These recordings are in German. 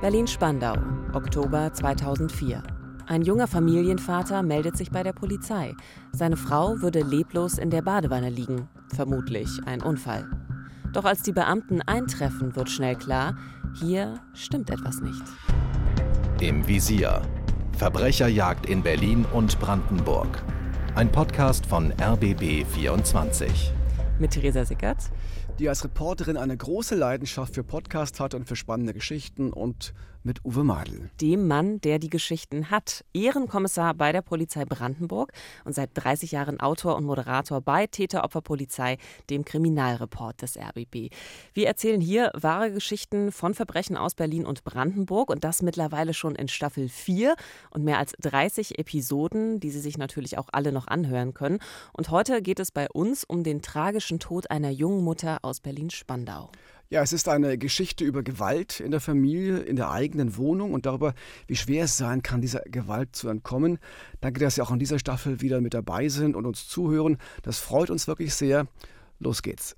Berlin-Spandau, Oktober 2004. Ein junger Familienvater meldet sich bei der Polizei. Seine Frau würde leblos in der Badewanne liegen. Vermutlich ein Unfall. Doch als die Beamten eintreffen, wird schnell klar, hier stimmt etwas nicht. Im Visier. Verbrecherjagd in Berlin und Brandenburg. Ein Podcast von RBB 24. Mit Theresa Sickert die als Reporterin eine große Leidenschaft für Podcasts hat und für spannende Geschichten und mit Uwe Madel. Dem Mann, der die Geschichten hat. Ehrenkommissar bei der Polizei Brandenburg und seit 30 Jahren Autor und Moderator bei Täteropferpolizei, dem Kriminalreport des RBB. Wir erzählen hier wahre Geschichten von Verbrechen aus Berlin und Brandenburg und das mittlerweile schon in Staffel 4 und mehr als 30 Episoden, die Sie sich natürlich auch alle noch anhören können. Und heute geht es bei uns um den tragischen Tod einer jungen Mutter aus Berlin-Spandau. Ja, es ist eine Geschichte über Gewalt in der Familie, in der eigenen Wohnung und darüber, wie schwer es sein kann, dieser Gewalt zu entkommen. Danke, dass Sie auch in dieser Staffel wieder mit dabei sind und uns zuhören. Das freut uns wirklich sehr. Los geht's.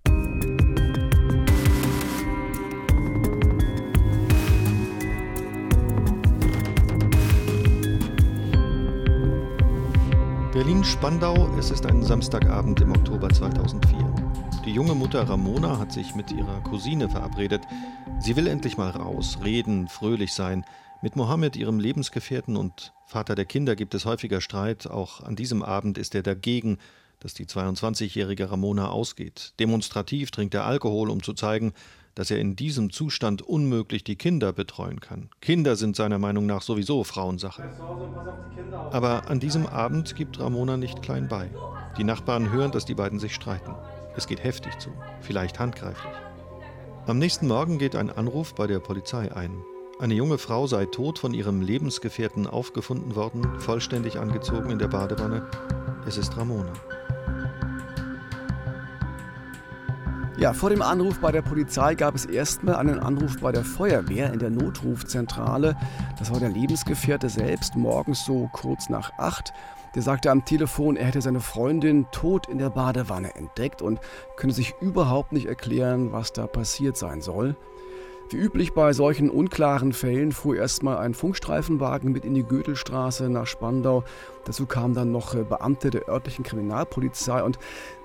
Berlin-Spandau, es ist ein Samstagabend im Oktober 2004. Die junge Mutter Ramona hat sich mit ihrer Cousine verabredet. Sie will endlich mal raus, reden, fröhlich sein. Mit Mohammed, ihrem Lebensgefährten und Vater der Kinder, gibt es häufiger Streit. Auch an diesem Abend ist er dagegen, dass die 22-jährige Ramona ausgeht. Demonstrativ trinkt er Alkohol, um zu zeigen, dass er in diesem Zustand unmöglich die Kinder betreuen kann. Kinder sind seiner Meinung nach sowieso Frauensache. Aber an diesem Abend gibt Ramona nicht klein bei. Die Nachbarn hören, dass die beiden sich streiten. Es geht heftig zu, vielleicht handgreiflich. Am nächsten Morgen geht ein Anruf bei der Polizei ein. Eine junge Frau sei tot von ihrem Lebensgefährten aufgefunden worden, vollständig angezogen in der Badewanne. Es ist Ramona. Ja, vor dem Anruf bei der Polizei gab es erstmal einen Anruf bei der Feuerwehr in der Notrufzentrale. Das war der Lebensgefährte selbst, morgens so kurz nach acht. Der sagte am Telefon, er hätte seine Freundin tot in der Badewanne entdeckt und könne sich überhaupt nicht erklären, was da passiert sein soll. Wie üblich bei solchen unklaren Fällen fuhr erstmal ein Funkstreifenwagen mit in die Goethelstraße nach Spandau. Dazu kamen dann noch äh, Beamte der örtlichen Kriminalpolizei und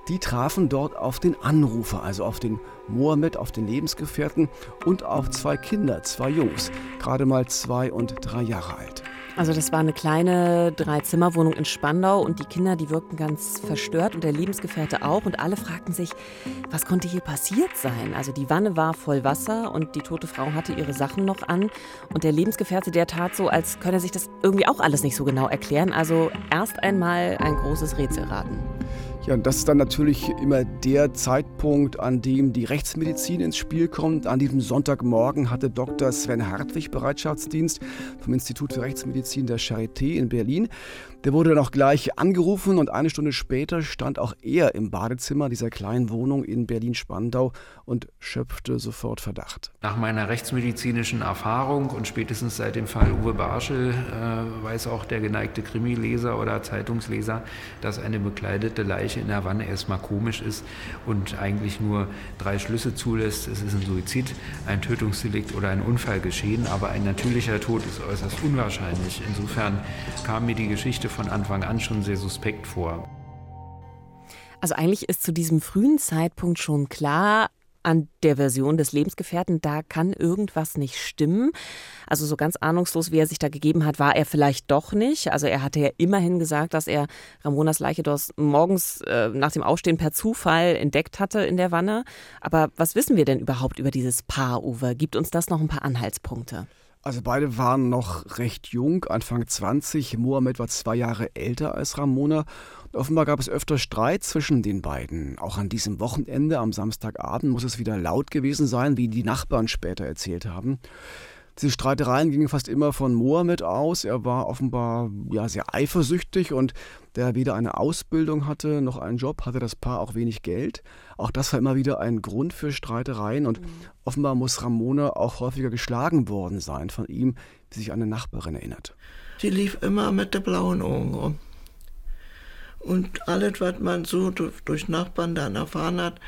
die trafen dort auf den Anrufer, also auf den Mohammed, auf den Lebensgefährten und auf zwei Kinder, zwei Jungs, gerade mal zwei und drei Jahre alt. Also das war eine kleine Dreizimmerwohnung in Spandau und die Kinder, die wirkten ganz verstört und der Lebensgefährte auch und alle fragten sich, was konnte hier passiert sein? Also die Wanne war voll Wasser und die tote Frau hatte ihre Sachen noch an und der Lebensgefährte, der tat so, als könne er sich das irgendwie auch alles nicht so genau erklären. Also erst einmal ein großes Rätselraten. Ja, und das ist dann natürlich immer der Zeitpunkt, an dem die Rechtsmedizin ins Spiel kommt. An diesem Sonntagmorgen hatte Dr. Sven Hartwig Bereitschaftsdienst vom Institut für Rechtsmedizin der Charité in Berlin. Der wurde dann auch gleich angerufen und eine Stunde später stand auch er im Badezimmer dieser kleinen Wohnung in Berlin-Spandau und schöpfte sofort Verdacht. Nach meiner rechtsmedizinischen Erfahrung und spätestens seit dem Fall Uwe Barschel äh, weiß auch der geneigte Krimileser oder Zeitungsleser, dass eine bekleidete Leiche in der Wanne erstmal komisch ist und eigentlich nur drei Schlüsse zulässt. Es ist ein Suizid, ein Tötungsdelikt oder ein Unfall geschehen, aber ein natürlicher Tod ist äußerst unwahrscheinlich. Insofern kam mir die Geschichte von Anfang an schon sehr suspekt vor. Also eigentlich ist zu diesem frühen Zeitpunkt schon klar, an der Version des Lebensgefährten, da kann irgendwas nicht stimmen. Also so ganz ahnungslos, wie er sich da gegeben hat, war er vielleicht doch nicht. Also er hatte ja immerhin gesagt, dass er Ramonas Leiche dort morgens äh, nach dem Aufstehen per Zufall entdeckt hatte in der Wanne. Aber was wissen wir denn überhaupt über dieses Paar, Uwe? Gibt uns das noch ein paar Anhaltspunkte? Also beide waren noch recht jung, Anfang 20. Mohammed war zwei Jahre älter als Ramona. Offenbar gab es öfter Streit zwischen den beiden. Auch an diesem Wochenende, am Samstagabend, muss es wieder laut gewesen sein, wie die Nachbarn später erzählt haben. Diese Streitereien gingen fast immer von Mohammed aus. Er war offenbar ja, sehr eifersüchtig und der weder eine Ausbildung hatte noch einen Job, hatte das Paar auch wenig Geld. Auch das war immer wieder ein Grund für Streitereien und mhm. offenbar muss Ramona auch häufiger geschlagen worden sein von ihm, wie sich eine Nachbarin erinnert. Sie lief immer mit der blauen Augen rum. Und alles, was man so durch Nachbarn dann erfahren hat,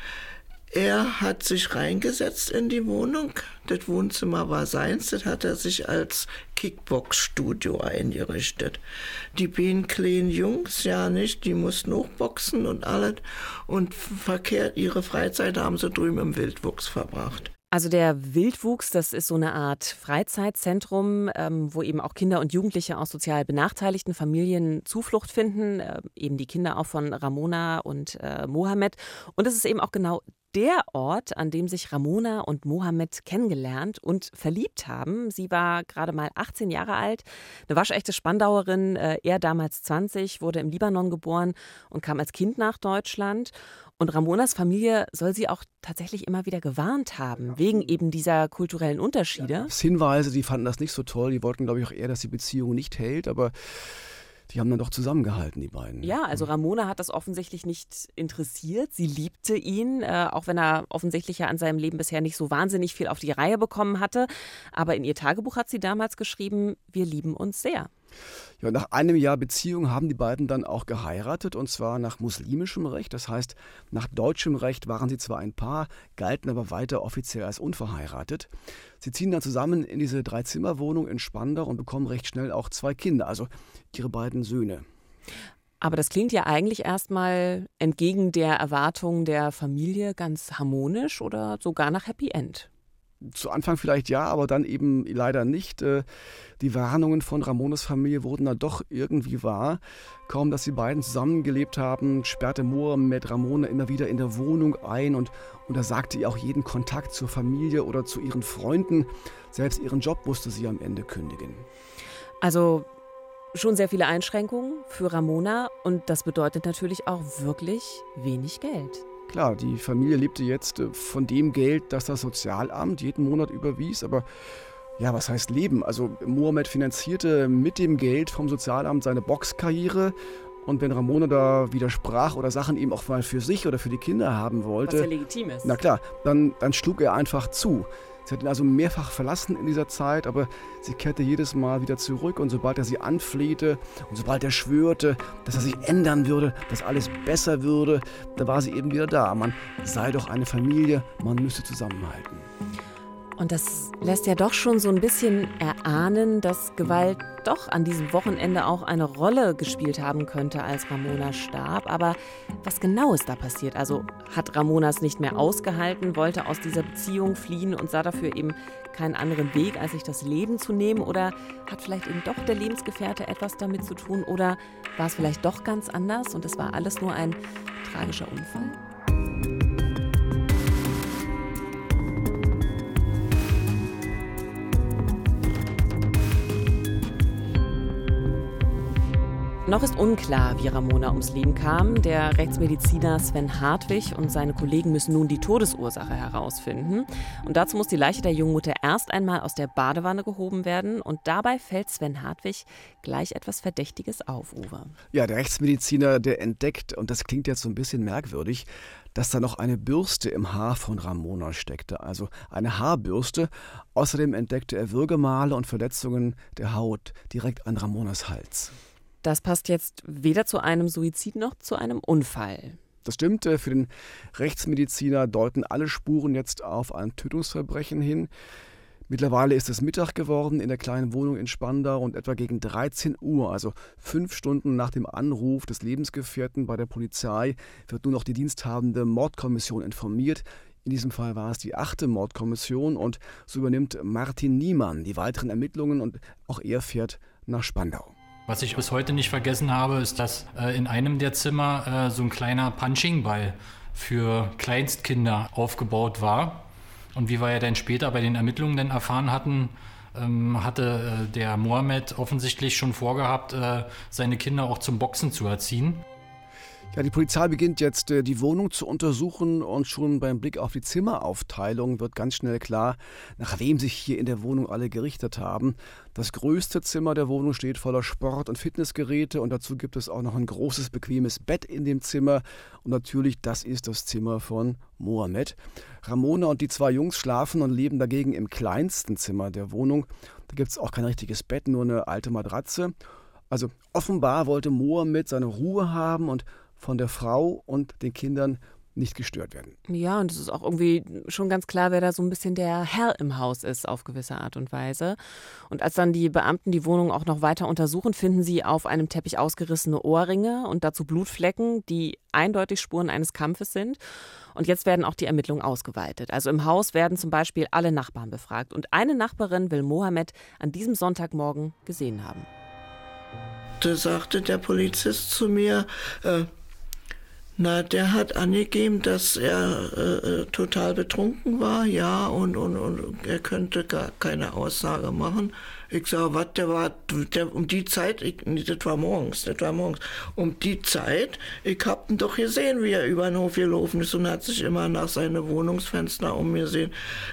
er hat sich reingesetzt in die Wohnung. Das Wohnzimmer war seins. Das hat er sich als Kickbox-Studio eingerichtet. Die beiden kleinen Jungs, ja nicht, die mussten auch boxen und alles. Und verkehrt, ihre Freizeit haben sie drüben im Wildwuchs verbracht. Also der Wildwuchs, das ist so eine Art Freizeitzentrum, ähm, wo eben auch Kinder und Jugendliche aus sozial benachteiligten Familien Zuflucht finden, äh, eben die Kinder auch von Ramona und äh, Mohammed. Und es ist eben auch genau der Ort, an dem sich Ramona und Mohammed kennengelernt und verliebt haben. Sie war gerade mal 18 Jahre alt, eine waschechte Spandauerin, äh, er damals 20, wurde im Libanon geboren und kam als Kind nach Deutschland. Und Ramonas Familie soll sie auch tatsächlich immer wieder gewarnt haben, wegen eben dieser kulturellen Unterschiede. Ja, Hinweise, die fanden das nicht so toll. Die wollten, glaube ich, auch eher, dass die Beziehung nicht hält. Aber die haben dann doch zusammengehalten, die beiden. Ja, also Ramona hat das offensichtlich nicht interessiert. Sie liebte ihn, äh, auch wenn er offensichtlich ja an seinem Leben bisher nicht so wahnsinnig viel auf die Reihe bekommen hatte. Aber in ihr Tagebuch hat sie damals geschrieben, wir lieben uns sehr. Ja, nach einem Jahr Beziehung haben die beiden dann auch geheiratet und zwar nach muslimischem Recht. Das heißt, nach deutschem Recht waren sie zwar ein Paar, galten aber weiter offiziell als unverheiratet. Sie ziehen dann zusammen in diese Dreizimmerwohnung in Spandau und bekommen recht schnell auch zwei Kinder, also ihre beiden Söhne. Aber das klingt ja eigentlich erstmal entgegen der Erwartungen der Familie ganz harmonisch oder sogar nach Happy End zu Anfang vielleicht ja, aber dann eben leider nicht. Äh, die Warnungen von Ramones Familie wurden dann doch irgendwie wahr. Kaum, dass die beiden zusammengelebt haben, sperrte Mohammed Ramona immer wieder in der Wohnung ein und untersagte ihr auch jeden Kontakt zur Familie oder zu ihren Freunden. Selbst ihren Job musste sie am Ende kündigen. Also schon sehr viele Einschränkungen für Ramona und das bedeutet natürlich auch wirklich wenig Geld. Klar, die Familie lebte jetzt äh, von dem Geld, das das Sozialamt jeden Monat überwies, aber ja, was heißt Leben? Also Mohammed finanzierte mit dem Geld vom Sozialamt seine Boxkarriere und wenn Ramona da widersprach oder Sachen eben auch mal für sich oder für die Kinder haben wollte, was ja legitim ist. Na klar, dann, dann schlug er einfach zu. Sie hat ihn also mehrfach verlassen in dieser Zeit, aber sie kehrte jedes Mal wieder zurück und sobald er sie anflehte und sobald er schwörte, dass er sich ändern würde, dass alles besser würde, da war sie eben wieder da. Man sei doch eine Familie, man müsse zusammenhalten. Und das lässt ja doch schon so ein bisschen erahnen, dass Gewalt doch an diesem Wochenende auch eine Rolle gespielt haben könnte, als Ramona starb. Aber was genau ist da passiert? Also hat Ramona es nicht mehr ausgehalten, wollte aus dieser Beziehung fliehen und sah dafür eben keinen anderen Weg, als sich das Leben zu nehmen? Oder hat vielleicht eben doch der Lebensgefährte etwas damit zu tun? Oder war es vielleicht doch ganz anders und es war alles nur ein tragischer Unfall? Noch ist unklar, wie Ramona ums Leben kam. Der Rechtsmediziner Sven Hartwig und seine Kollegen müssen nun die Todesursache herausfinden. Und dazu muss die Leiche der jungen Mutter erst einmal aus der Badewanne gehoben werden. Und dabei fällt Sven Hartwig gleich etwas Verdächtiges auf, Uwe. Ja, der Rechtsmediziner, der entdeckt, und das klingt jetzt so ein bisschen merkwürdig, dass da noch eine Bürste im Haar von Ramona steckte, also eine Haarbürste. Außerdem entdeckte er Würgemale und Verletzungen der Haut direkt an Ramonas Hals. Das passt jetzt weder zu einem Suizid noch zu einem Unfall. Das stimmt, äh, für den Rechtsmediziner deuten alle Spuren jetzt auf ein Tötungsverbrechen hin. Mittlerweile ist es Mittag geworden in der kleinen Wohnung in Spandau und etwa gegen 13 Uhr, also fünf Stunden nach dem Anruf des Lebensgefährten bei der Polizei, wird nun noch die diensthabende Mordkommission informiert. In diesem Fall war es die achte Mordkommission und so übernimmt Martin Niemann die weiteren Ermittlungen und auch er fährt nach Spandau. Was ich bis heute nicht vergessen habe, ist, dass äh, in einem der Zimmer äh, so ein kleiner Punching-Ball für Kleinstkinder aufgebaut war. Und wie wir ja dann später bei den Ermittlungen dann erfahren hatten, ähm, hatte äh, der Mohammed offensichtlich schon vorgehabt, äh, seine Kinder auch zum Boxen zu erziehen. Ja, die Polizei beginnt jetzt äh, die Wohnung zu untersuchen und schon beim Blick auf die Zimmeraufteilung wird ganz schnell klar, nach wem sich hier in der Wohnung alle gerichtet haben. Das größte Zimmer der Wohnung steht voller Sport- und Fitnessgeräte und dazu gibt es auch noch ein großes, bequemes Bett in dem Zimmer und natürlich, das ist das Zimmer von Mohammed. Ramona und die zwei Jungs schlafen und leben dagegen im kleinsten Zimmer der Wohnung. Da gibt es auch kein richtiges Bett, nur eine alte Matratze. Also offenbar wollte Mohammed seine Ruhe haben und von der Frau und den Kindern nicht gestört werden. Ja, und es ist auch irgendwie schon ganz klar, wer da so ein bisschen der Herr im Haus ist, auf gewisse Art und Weise. Und als dann die Beamten die Wohnung auch noch weiter untersuchen, finden sie auf einem Teppich ausgerissene Ohrringe und dazu Blutflecken, die eindeutig Spuren eines Kampfes sind. Und jetzt werden auch die Ermittlungen ausgeweitet. Also im Haus werden zum Beispiel alle Nachbarn befragt. Und eine Nachbarin will Mohammed an diesem Sonntagmorgen gesehen haben. Da sagte der Polizist zu mir, äh, na, der hat angegeben, dass er äh, äh, total betrunken war, ja, und, und, und er könnte gar keine Aussage machen. Ich sage, was, der war, der, um die Zeit, ich, das war morgens, das war morgens, um die Zeit, ich hab ihn doch gesehen, wie er über den Hof gelaufen ist und hat sich immer nach seine Wohnungsfenster umgesehen.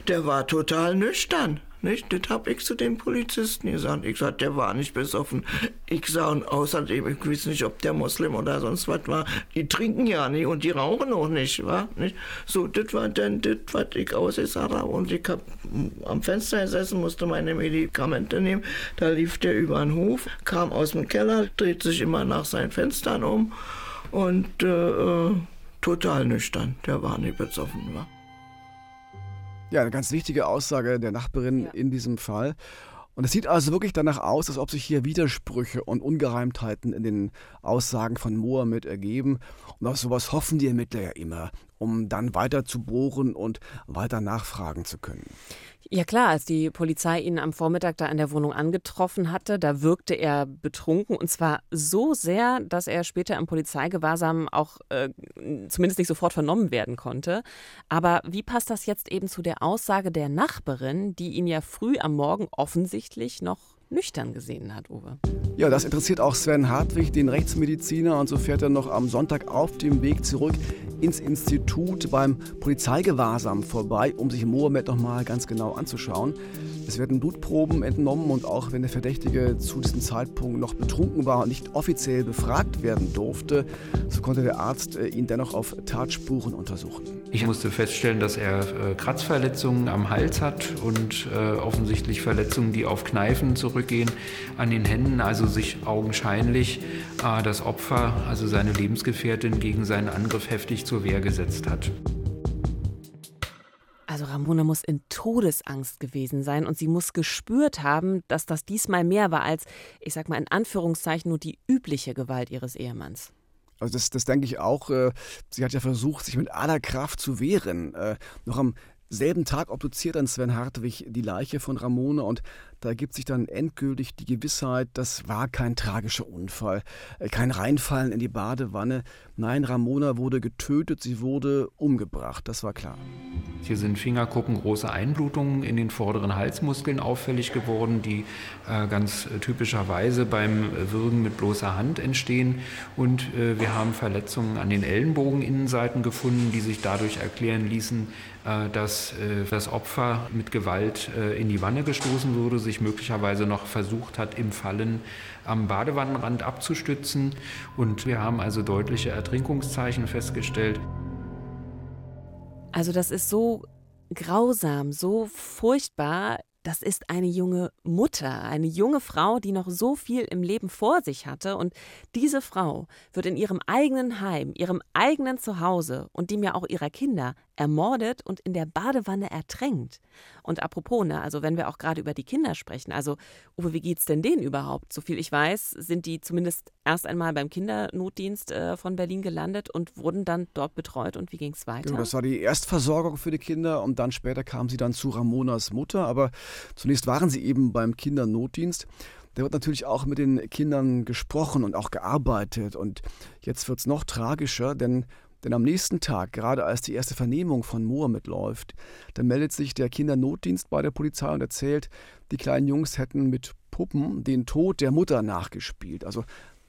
Der war total nüchtern. Nicht? Das hab ich zu dem Polizisten gesagt. Ich sag, der war nicht besoffen. Ich sag, und außerdem, ich weiß nicht, ob der Moslem oder sonst was war. Die trinken ja nicht und die rauchen auch nicht, wa? Nicht? So, das war dann das, was ich ausgesagt habe. Und ich hab am Fenster gesessen, musste meine Medikamente nehmen. Da lief der über den Hof, kam aus dem Keller, dreht sich immer nach seinen Fenstern um und äh, äh total nüchtern. Der war nicht besoffen, wa? Ja, eine ganz wichtige Aussage der Nachbarin ja. in diesem Fall. Und es sieht also wirklich danach aus, als ob sich hier Widersprüche und Ungereimtheiten in den Aussagen von Mohammed ergeben. Und auf sowas hoffen die Ermittler ja immer, um dann weiter zu bohren und weiter nachfragen zu können. Ja klar, als die Polizei ihn am Vormittag da in der Wohnung angetroffen hatte, da wirkte er betrunken und zwar so sehr, dass er später im Polizeigewahrsam auch äh, zumindest nicht sofort vernommen werden konnte. Aber wie passt das jetzt eben zu der Aussage der Nachbarin, die ihn ja früh am Morgen offensichtlich noch nüchtern gesehen hat, Uwe? Ja, das interessiert auch Sven Hartwig, den Rechtsmediziner, und so fährt er noch am Sonntag auf dem Weg zurück ins Institut beim Polizeigewahrsam vorbei, um sich Mohammed nochmal ganz genau anzuschauen. Es werden Blutproben entnommen und auch wenn der Verdächtige zu diesem Zeitpunkt noch betrunken war und nicht offiziell befragt werden durfte, so konnte der Arzt äh, ihn dennoch auf Tatspuren untersuchen. Ich musste feststellen, dass er äh, Kratzverletzungen am Hals hat und äh, offensichtlich Verletzungen, die auf Kneifen zurückgehen, an den Händen, also sich augenscheinlich das Opfer, also seine Lebensgefährtin, gegen seinen Angriff heftig zur Wehr gesetzt hat. Ramona muss in Todesangst gewesen sein und sie muss gespürt haben, dass das diesmal mehr war als, ich sag mal in Anführungszeichen, nur die übliche Gewalt ihres Ehemanns. Also das, das denke ich auch. Äh, sie hat ja versucht, sich mit aller Kraft zu wehren. Äh, noch am selben Tag obduziert dann Sven Hartwig die Leiche von Ramona und da ergibt sich dann endgültig die Gewissheit, das war kein tragischer Unfall, äh, kein Reinfallen in die Badewanne. Nein, Ramona wurde getötet, sie wurde umgebracht, das war klar. Hier sind fingerkuppengroße Einblutungen in den vorderen Halsmuskeln auffällig geworden, die äh, ganz typischerweise beim Würgen mit bloßer Hand entstehen. Und äh, wir haben Verletzungen an den Ellenbogeninnenseiten gefunden, die sich dadurch erklären ließen, äh, dass äh, das Opfer mit Gewalt äh, in die Wanne gestoßen wurde, sich möglicherweise noch versucht hat, im Fallen am Badewannenrand abzustützen. Und wir haben also deutliche Ertrinkungszeichen festgestellt. Also das ist so grausam, so furchtbar das ist eine junge Mutter, eine junge Frau, die noch so viel im Leben vor sich hatte. Und diese Frau wird in ihrem eigenen Heim, ihrem eigenen Zuhause und dem ja auch ihrer Kinder ermordet und in der Badewanne ertränkt. Und apropos, ne, also wenn wir auch gerade über die Kinder sprechen, also Uwe, wie geht's denn denen überhaupt? Soviel ich weiß, sind die zumindest erst einmal beim Kindernotdienst äh, von Berlin gelandet und wurden dann dort betreut. Und wie ging's weiter? Genau, das war die Erstversorgung für die Kinder und dann später kamen sie dann zu Ramonas Mutter. Aber Zunächst waren sie eben beim Kindernotdienst. Da wird natürlich auch mit den Kindern gesprochen und auch gearbeitet. Und jetzt wird es noch tragischer, denn, denn am nächsten Tag, gerade als die erste Vernehmung von Mohammed läuft, da meldet sich der Kindernotdienst bei der Polizei und erzählt, die kleinen Jungs hätten mit Puppen den Tod der Mutter nachgespielt. Also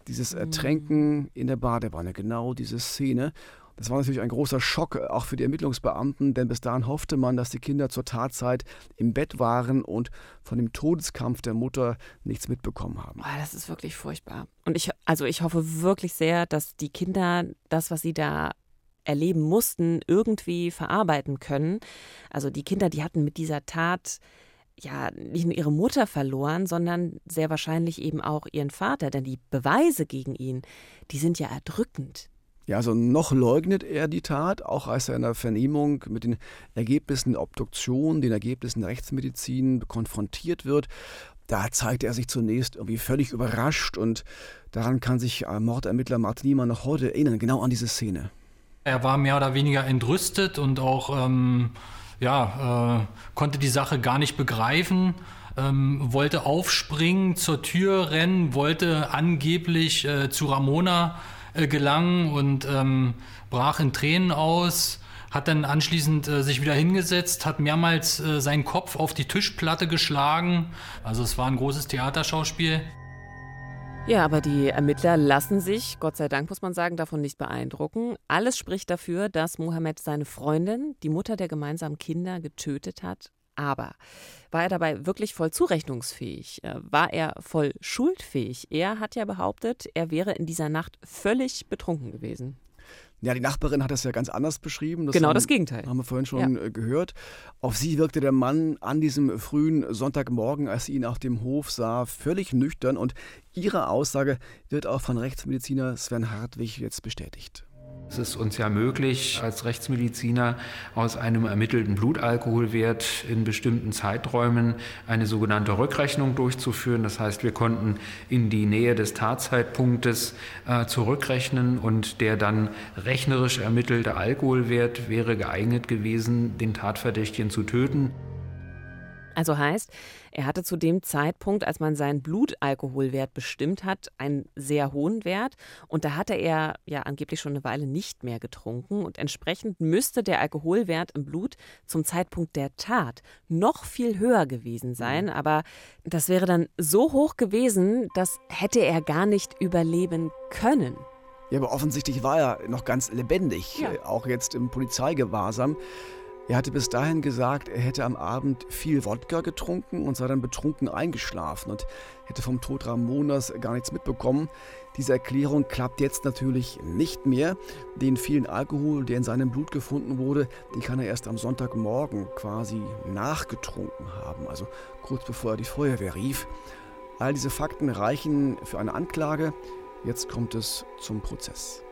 dieses mhm. Ertränken in der Badewanne, genau diese Szene. Das war natürlich ein großer Schock, äh, auch für die Ermittlungsbeamten, denn bis dahin hoffte man, dass die Kinder zur Tatzeit im Bett waren und von dem Todeskampf der Mutter nichts mitbekommen haben. Oh, das ist wirklich furchtbar. Und ich, also ich hoffe wirklich sehr, dass die Kinder das, was sie da erleben mussten, irgendwie verarbeiten können. Also die Kinder, die hatten mit dieser Tat ja nicht nur ihre Mutter verloren, sondern sehr wahrscheinlich eben auch ihren Vater, denn die Beweise gegen ihn, die sind ja erdrückend. Ja, also noch leugnet er die Tat, auch als er in der Vernehmung mit den Ergebnissen der Obduktion, den Ergebnissen der Rechtsmedizin konfrontiert wird. Da zeigt er sich zunächst irgendwie völlig überrascht und daran kann sich Mordermittler Martin Niemann noch heute erinnern, genau an diese Szene. Er war mehr oder weniger entrüstet und auch ähm, ja, äh, konnte die Sache gar nicht begreifen. Ähm, wollte aufspringen, zur Tür rennen, wollte angeblich äh, zu Ramona äh, gelangen und ähm, brach in Tränen aus, hat dann anschließend äh, sich wieder hingesetzt, hat mehrmals äh, seinen Kopf auf die Tischplatte geschlagen. Also es war ein großes Theaterschauspiel. Ja, aber die Ermittler lassen sich, Gott sei Dank muss man sagen, davon nicht beeindrucken. Alles spricht dafür, dass Mohammed seine Freundin, die Mutter der gemeinsamen Kinder, getötet hat. Aber war er dabei wirklich voll zurechnungsfähig? Äh, war er voll schuldfähig? Er hat ja behauptet, er wäre in dieser Nacht völlig betrunken gewesen. Ja, die Nachbarin hat das ja ganz anders beschrieben. Das genau haben, das Gegenteil. Haben wir vorhin schon ja. Äh, gehört. Auf sie wirkte der Mann an diesem frühen Sonntagmorgen, als sie ihn auf dem Hof sah, völlig nüchtern und ihre Aussage wird auch von Rechtsmediziner Sven Hartwig jetzt bestätigt. Es ist uns ja möglich, als Rechtsmediziner aus einem ermittelten Blutalkoholwert in bestimmten Zeiträumen eine sogenannte Rückrechnung durchzuführen. Das heißt, wir konnten in die Nähe des Tatzeitpunktes äh, zurückrechnen und der dann rechnerisch ermittelte Alkoholwert wäre geeignet gewesen, den Tatverdächtigen zu töten. Also heißt, er hatte zu dem Zeitpunkt, als man seinen Blutalkoholwert bestimmt hat, einen sehr hohen Wert. Und da hatte er ja angeblich schon eine Weile nicht mehr getrunken. Und entsprechend müsste der Alkoholwert im Blut zum Zeitpunkt der Tat noch viel höher gewesen sein. Mhm. Aber das wäre dann so hoch gewesen, das hätte er gar nicht überleben können. Ja, aber offensichtlich war er noch ganz lebendig, ja. auch jetzt im Polizeigewahrsam. Er hatte bis dahin gesagt, er hätte am Abend viel Wodka getrunken und sei dann betrunken eingeschlafen und hätte vom Tod Ramonas gar nichts mitbekommen. Diese Erklärung klappt jetzt natürlich nicht mehr. Den vielen Alkohol, der in seinem Blut gefunden wurde, den kann er erst am Sonntagmorgen quasi nachgetrunken haben, also kurz bevor er die Feuerwehr rief. All diese Fakten reichen für eine Anklage. Jetzt kommt es zum Prozess.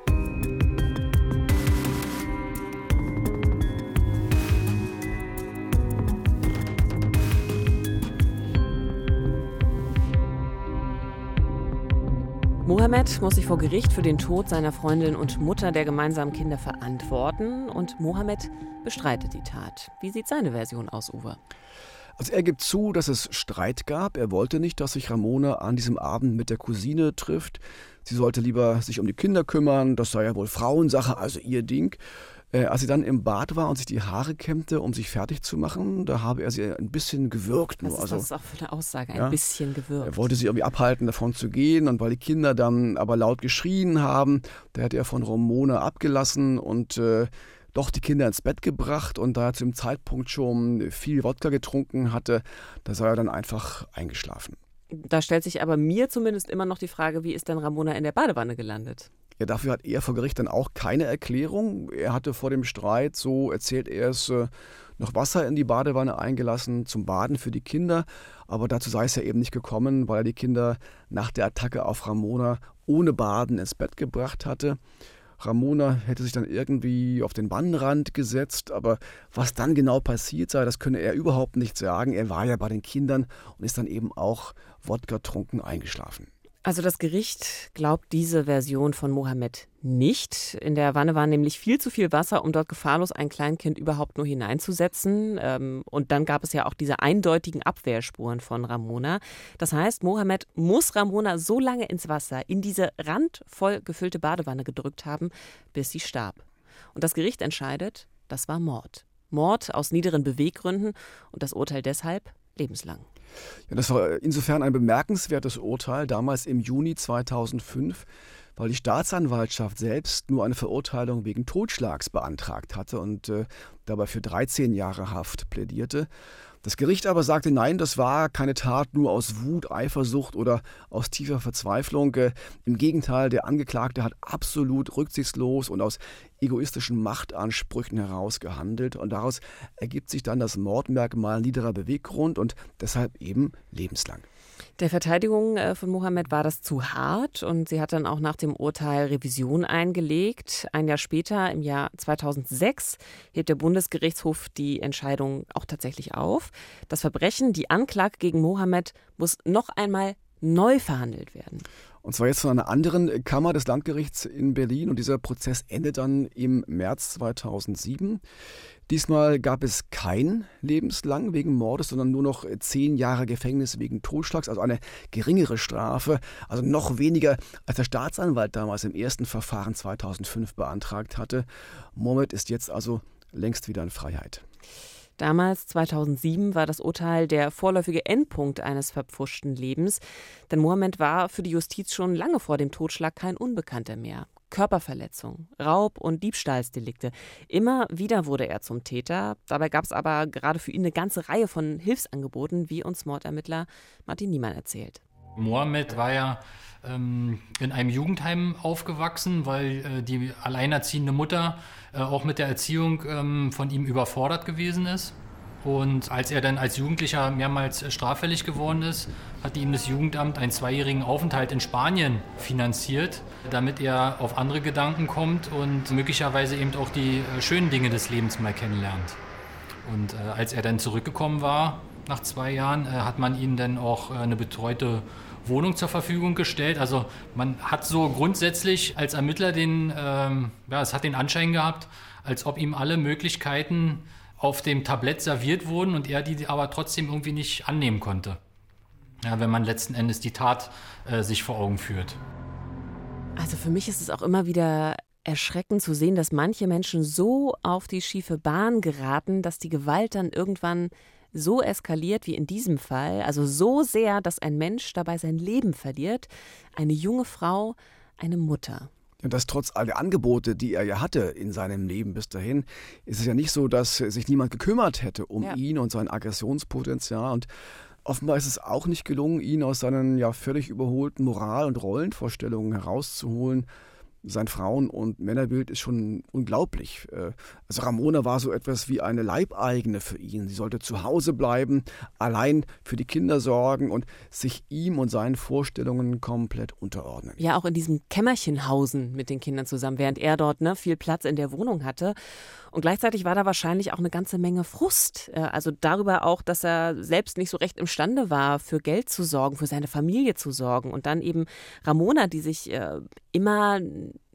Mohammed muss sich vor Gericht für den Tod seiner Freundin und Mutter der gemeinsamen Kinder verantworten und Mohammed bestreitet die Tat. Wie sieht seine Version aus, Uwe? Also er gibt zu, dass es Streit gab. Er wollte nicht, dass sich Ramona an diesem Abend mit der Cousine trifft. Sie sollte lieber sich um die Kinder kümmern. Das sei ja wohl Frauensache, also ihr Ding. Äh, als sie dann im Bad war und sich die Haare kämmte, um sich fertig zu machen, da habe er sie ein bisschen gewürgt. Was ist also, das auch für eine Aussage? Ein ja, bisschen gewürgt. Er wollte sie irgendwie abhalten, davon zu gehen. Und weil die Kinder dann aber laut geschrien haben, da hat er von Romona abgelassen und äh, doch die Kinder ins Bett gebracht. Und da er zu dem Zeitpunkt schon viel Wodka getrunken hatte, da sei er dann einfach eingeschlafen. Da stellt sich aber mir zumindest immer noch die Frage, wie ist denn Ramona in der Badewanne gelandet? Ja, dafür hat er vor Gericht dann auch keine Erklärung. Er hatte vor dem Streit, so erzählt er es, äh, noch Wasser in die Badewanne eingelassen zum Baden für die Kinder. Aber dazu sei es ja eben nicht gekommen, weil er die Kinder nach der Attacke auf Ramona ohne Baden ins Bett gebracht hatte. Ramona hätte sich dann irgendwie auf den Wannenrand gesetzt, aber was dann genau passiert sei, das könne er überhaupt nicht sagen. Er war ja bei den Kindern und ist dann eben auch Wodka trunken eingeschlafen. Also das Gericht glaubt diese Version von Mohammed nicht. In der Wanne war nämlich viel zu viel Wasser, um dort gefahrlos ein Kleinkind überhaupt nur hineinzusetzen. Ähm, und dann gab es ja auch diese eindeutigen Abwehrspuren von Ramona. Das heißt, Mohammed muss Ramona so lange ins Wasser, in diese randvoll gefüllte Badewanne gedrückt haben, bis sie starb. Und das Gericht entscheidet, das war Mord. Mord aus niederen Beweggründen und das Urteil deshalb lebenslang. Ja, das war insofern ein bemerkenswertes Urteil, damals im Juni 2005, weil die Staatsanwaltschaft selbst nur eine Verurteilung wegen Totschlags beantragt hatte und äh, dabei für 13 Jahre Haft plädierte. Das Gericht aber sagte, nein, das war keine Tat nur aus Wut, Eifersucht oder aus tiefer Verzweiflung. Äh, Im Gegenteil, der Angeklagte hat absolut rücksichtslos und aus egoistischen Machtansprüchen heraus gehandelt. Und daraus ergibt sich dann das Mordmerkmal niederer Beweggrund und deshalb eben lebenslang. Der Verteidigung äh, von Mohammed war das zu hart und sie hat dann auch nach dem Urteil Revision eingelegt. Ein Jahr später, im Jahr 2006, hebt der Bundesgerichtshof die Entscheidung auch tatsächlich auf. Das Verbrechen, die Anklage gegen Mohammed muss noch einmal neu verhandelt werden. Und zwar jetzt von einer anderen Kammer des Landgerichts in Berlin. Und dieser Prozess endet dann im März 2007. Diesmal gab es kein lebenslang wegen Mordes, sondern nur noch zehn Jahre Gefängnis wegen Totschlags, also eine geringere Strafe, also noch weniger, als der Staatsanwalt damals im ersten Verfahren 2005 beantragt hatte. Mohammed ist jetzt also längst wieder in Freiheit. Damals, 2007, war das Urteil der vorläufige Endpunkt eines verpfuschten Lebens, denn Mohammed war für die Justiz schon lange vor dem Totschlag kein Unbekannter mehr. Körperverletzung, Raub und Diebstahlsdelikte. Immer wieder wurde er zum Täter. Dabei gab es aber gerade für ihn eine ganze Reihe von Hilfsangeboten, wie uns Mordermittler Martin Niemann erzählt. Mohammed war ja ähm, in einem Jugendheim aufgewachsen, weil äh, die alleinerziehende Mutter äh, auch mit der Erziehung ähm, von ihm überfordert gewesen ist. Und als er dann als Jugendlicher mehrmals straffällig geworden ist, hat ihm das Jugendamt einen zweijährigen Aufenthalt in Spanien finanziert, damit er auf andere Gedanken kommt und möglicherweise eben auch die äh, schönen Dinge des Lebens mal kennenlernt. Und äh, als er dann zurückgekommen war, nach zwei Jahren, äh, hat man ihm dann auch äh, eine betreute Wohnung zur Verfügung gestellt. Also man hat so grundsätzlich als Ermittler den, ähm, ja, es hat den Anschein gehabt, als ob ihm alle Möglichkeiten auf dem Tablett serviert wurden und er die aber trotzdem irgendwie nicht annehmen konnte. Ja, wenn man letzten Endes die Tat äh, sich vor Augen führt. Also für mich ist es auch immer wieder erschreckend zu sehen, dass manche Menschen so auf die schiefe Bahn geraten, dass die Gewalt dann irgendwann so eskaliert wie in diesem Fall, also so sehr, dass ein Mensch dabei sein Leben verliert, eine junge Frau, eine Mutter. Und das trotz all der Angebote, die er ja hatte in seinem Leben bis dahin, ist es ja nicht so, dass sich niemand gekümmert hätte um ja. ihn und sein Aggressionspotenzial. Und offenbar ist es auch nicht gelungen, ihn aus seinen ja völlig überholten Moral- und Rollenvorstellungen herauszuholen sein Frauen- und Männerbild ist schon unglaublich. Äh, also Ramona war so etwas wie eine Leibeigene für ihn. Sie sollte zu Hause bleiben, allein für die Kinder sorgen und sich ihm und seinen Vorstellungen komplett unterordnen. Ja, auch in diesem Kämmerchen hausen mit den Kindern zusammen, während er dort ne, viel Platz in der Wohnung hatte. Und gleichzeitig war da wahrscheinlich auch eine ganze Menge Frust. Äh, also darüber auch, dass er selbst nicht so recht imstande war, für Geld zu sorgen, für seine Familie zu sorgen. Und dann eben Ramona, die sich äh, immer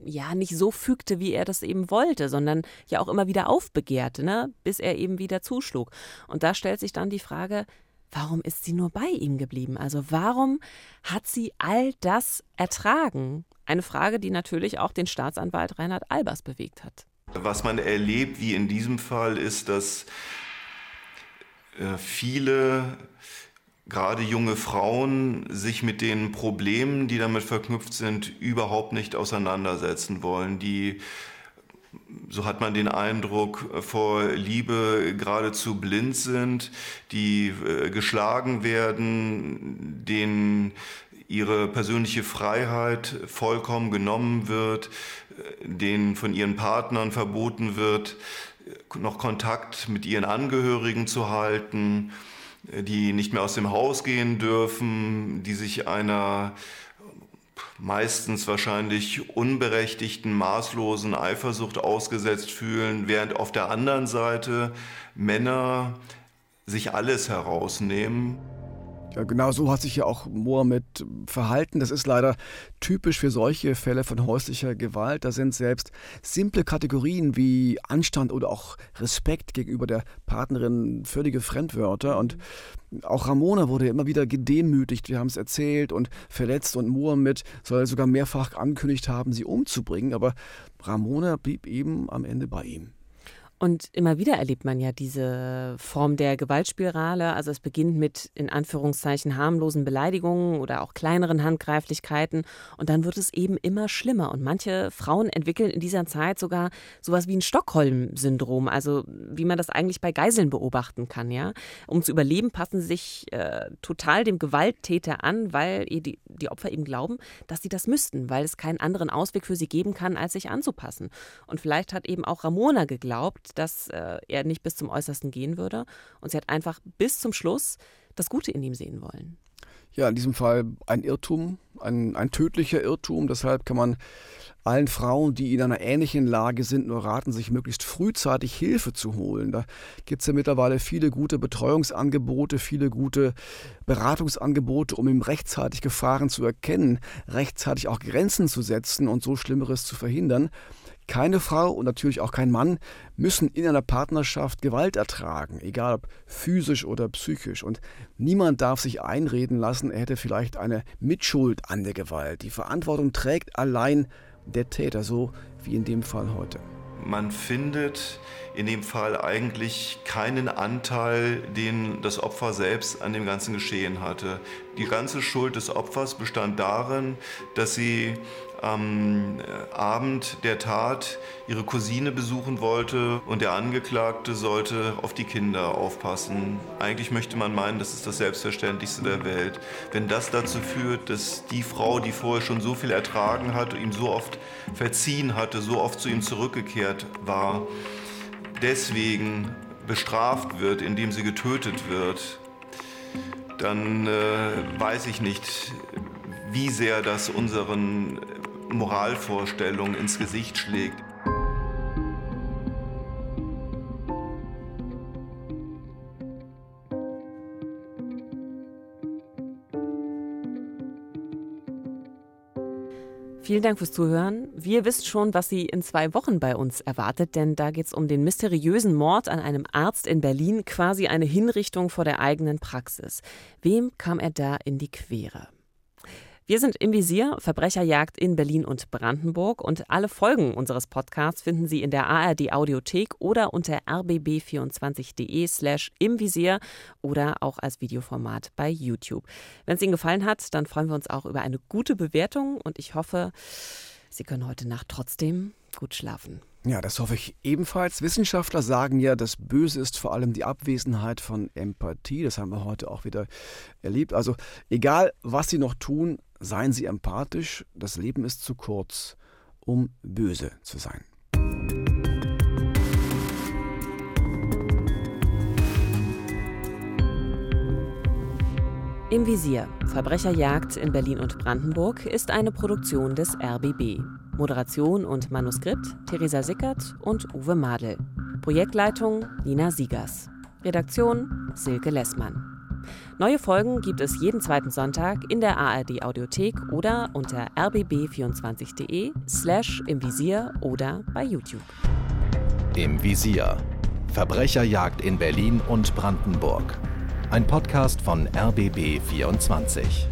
ja nicht so fügte, wie er das eben wollte, sondern ja auch immer wieder aufbegehrte, ne? bis er eben wieder zuschlug. Und da stellt sich dann die Frage, warum ist sie nur bei ihm geblieben? Also warum hat sie all das ertragen? Eine Frage, die natürlich auch den Staatsanwalt Reinhard Albers bewegt hat. Was man erlebt, wie in diesem Fall, ist, dass äh, viele, gerade junge Frauen, sich mit den Problemen, die damit verknüpft sind, überhaupt nicht auseinandersetzen wollen. Die, so hat man den Eindruck, vor Liebe geradezu blind sind, die äh, geschlagen werden, denen ihre persönliche Freiheit vollkommen genommen wird, denen von ihren Partnern verboten wird, noch Kontakt mit ihren Angehörigen zu halten, die nicht mehr aus dem Haus gehen dürfen, die sich einer meistens wahrscheinlich unberechtigten, maßlosen Eifersucht ausgesetzt fühlen, während auf der anderen Seite Männer sich alles herausnehmen. Ja, genau so hat sich ja auch Mohammed verhalten. Das ist leider typisch für solche Fälle von häuslicher Gewalt. Da sind selbst simple Kategorien wie Anstand oder auch Respekt gegenüber der Partnerin völlige Fremdwörter. Und auch Ramona wurde immer wieder gedemütigt, wir haben es erzählt, und verletzt. Und Mohammed soll sogar mehrfach angekündigt haben, sie umzubringen. Aber Ramona blieb eben am Ende bei ihm. Und immer wieder erlebt man ja diese Form der Gewaltspirale. Also es beginnt mit in Anführungszeichen harmlosen Beleidigungen oder auch kleineren Handgreiflichkeiten. Und dann wird es eben immer schlimmer. Und manche Frauen entwickeln in dieser Zeit sogar sowas wie ein Stockholm-Syndrom. Also wie man das eigentlich bei Geiseln beobachten kann, ja. Um zu überleben, passen sie sich äh, total dem Gewalttäter an, weil die, die Opfer eben glauben, dass sie das müssten, weil es keinen anderen Ausweg für sie geben kann, als sich anzupassen. Und vielleicht hat eben auch Ramona geglaubt, dass äh, er nicht bis zum Äußersten gehen würde. Und sie hat einfach bis zum Schluss das Gute in ihm sehen wollen. Ja, in diesem Fall ein Irrtum, ein, ein tödlicher Irrtum. Deshalb kann man allen Frauen, die in einer ähnlichen Lage sind, nur raten, sich möglichst frühzeitig Hilfe zu holen. Da gibt es ja mittlerweile viele gute Betreuungsangebote, viele gute Beratungsangebote, um eben rechtzeitig Gefahren zu erkennen, rechtzeitig auch Grenzen zu setzen und so Schlimmeres zu verhindern. Keine Frau und natürlich auch kein Mann müssen in einer Partnerschaft Gewalt ertragen, egal ob physisch oder psychisch. Und niemand darf sich einreden lassen, er hätte vielleicht eine Mitschuld an der Gewalt. Die Verantwortung trägt allein der Täter, so wie in dem Fall heute. Man findet in dem Fall eigentlich keinen Anteil, den das Opfer selbst an dem ganzen Geschehen hatte. Die ganze Schuld des Opfers bestand darin, dass sie am äh, Abend der Tat ihre Cousine besuchen wollte und der Angeklagte sollte auf die Kinder aufpassen. Eigentlich möchte man meinen, das ist das Selbstverständlichste der Welt. Wenn das dazu führt, dass die Frau, die vorher schon so viel ertragen hat, ihm so oft verziehen hatte, so oft zu ihm zurückgekehrt war, deswegen bestraft wird, indem sie getötet wird, dann äh, weiß ich nicht, wie sehr das unseren Moralvorstellung ins Gesicht schlägt. Vielen Dank fürs Zuhören. Wir wissen schon, was Sie in zwei Wochen bei uns erwartet, denn da geht es um den mysteriösen Mord an einem Arzt in Berlin, quasi eine Hinrichtung vor der eigenen Praxis. Wem kam er da in die Quere? Wir sind im Visier, Verbrecherjagd in Berlin und Brandenburg und alle Folgen unseres Podcasts finden Sie in der ARD Audiothek oder unter rbb24.de slash im Visier oder auch als Videoformat bei YouTube. Wenn es Ihnen gefallen hat, dann freuen wir uns auch über eine gute Bewertung und ich hoffe, Sie können heute Nacht trotzdem gut schlafen. Ja, das hoffe ich ebenfalls. Wissenschaftler sagen ja, das Böse ist vor allem die Abwesenheit von Empathie. Das haben wir heute auch wieder erlebt. Also egal, was Sie noch tun, Seien Sie empathisch, das Leben ist zu kurz, um böse zu sein. Im Visier. Verbrecherjagd in Berlin und Brandenburg ist eine Produktion des RBB. Moderation und Manuskript Theresa Sickert und Uwe Madel. Projektleitung Nina Siegers. Redaktion Silke Lessmann. Neue Folgen gibt es jeden zweiten Sonntag in der ARD Audiothek oder unter rbb24.de slash im Visier oder bei YouTube. Im Visier. Verbrecherjagd in Berlin und Brandenburg. Ein Podcast von RBB 24.